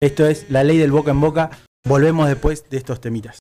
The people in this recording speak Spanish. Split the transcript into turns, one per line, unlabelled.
Esto es la ley del boca en boca. Volvemos después de estos temitas.